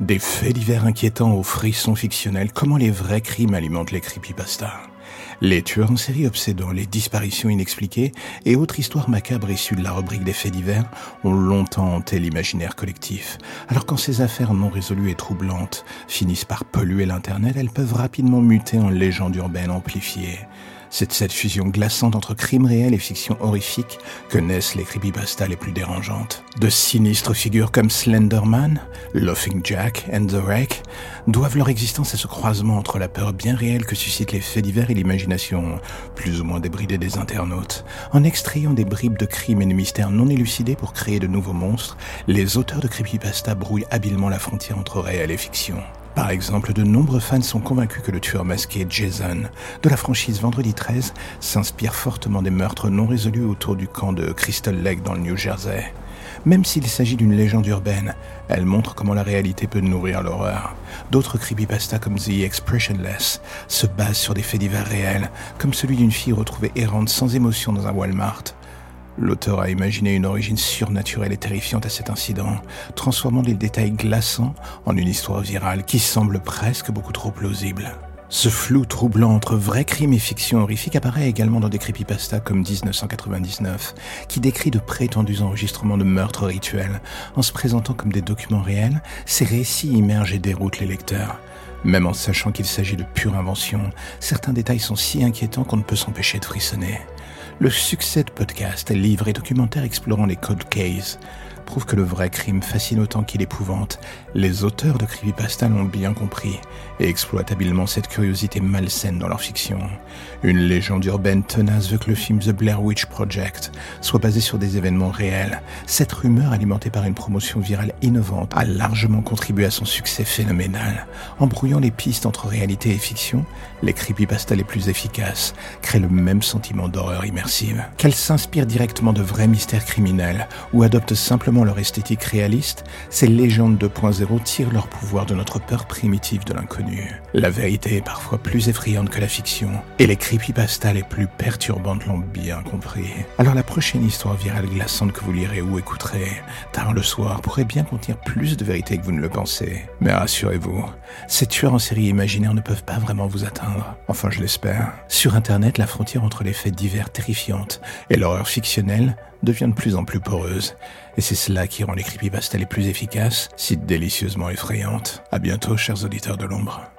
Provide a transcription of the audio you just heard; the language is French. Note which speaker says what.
Speaker 1: Des faits divers inquiétants aux frissons fictionnels, comment les vrais crimes alimentent les creepypastas. Les tueurs en série obsédants, les disparitions inexpliquées et autres histoires macabres issues de la rubrique des faits divers ont longtemps hanté l'imaginaire collectif. Alors quand ces affaires non résolues et troublantes finissent par polluer l'internet, elles peuvent rapidement muter en légendes urbaines amplifiées. C'est de cette fusion glaçante entre crime réel et fiction horrifique que naissent les creepypastas les plus dérangeantes. De sinistres figures comme Slenderman, Laughing Jack and The Wreck doivent leur existence à ce croisement entre la peur bien réelle que suscitent les faits divers et l'imagination plus ou moins débridée des internautes. En extrayant des bribes de crimes et de mystères non élucidés pour créer de nouveaux monstres, les auteurs de creepypasta brouillent habilement la frontière entre réel et fiction. Par exemple, de nombreux fans sont convaincus que le tueur masqué Jason de la franchise Vendredi 13 s'inspire fortement des meurtres non résolus autour du camp de Crystal Lake dans le New Jersey. Même s'il s'agit d'une légende urbaine, elle montre comment la réalité peut nourrir l'horreur. D'autres creepypastas comme The Expressionless se basent sur des faits divers réels, comme celui d'une fille retrouvée errante sans émotion dans un Walmart, L'auteur a imaginé une origine surnaturelle et terrifiante à cet incident, transformant les détails glaçants en une histoire virale qui semble presque beaucoup trop plausible. Ce flou troublant entre vrai crime et fiction horrifique apparaît également dans des creepypastas comme 1999, qui décrit de prétendus enregistrements de meurtres rituels. En se présentant comme des documents réels, ces récits immergent et déroutent les lecteurs. Même en sachant qu'il s'agit de pure invention, certains détails sont si inquiétants qu'on ne peut s'empêcher de frissonner. Le succès de podcasts, livres et documentaires explorant les cold cases prouve que le vrai crime fascine autant qu'il épouvante. Les auteurs de Creepypasta l'ont bien compris et exploitent habilement cette curiosité malsaine dans leur fiction. Une légende urbaine tenace veut que le film The Blair Witch Project soit basé sur des événements réels. Cette rumeur, alimentée par une promotion virale innovante, a largement contribué à son succès phénoménal. En brouillant les pistes entre réalité et fiction, les creepypastas les plus efficaces créent le même sentiment d'horreur immersive. Qu'elles s'inspirent directement de vrais mystères criminels ou adoptent simplement leur esthétique réaliste, ces légendes 2.0 tirent leur pouvoir de notre peur primitive de l'inconnu. La vérité est parfois plus effrayante que la fiction, et les creepypastas les plus perturbantes l'ont bien compris. Alors la prochaine histoire virale glaçante que vous lirez ou écouterez, tard le soir, pourrait bien contenir plus de vérité que vous ne le pensez. Mais rassurez-vous, ces tueurs en série imaginaires ne peuvent pas vraiment vous atteindre. Enfin, je l'espère. Sur Internet, la frontière entre les faits divers terrifiantes et l'horreur fictionnelle devient de plus en plus poreuse. Et c'est cela qui rend les creepypastas les plus efficaces, si délicieusement effrayantes. À bientôt, chers auditeurs de l'ombre.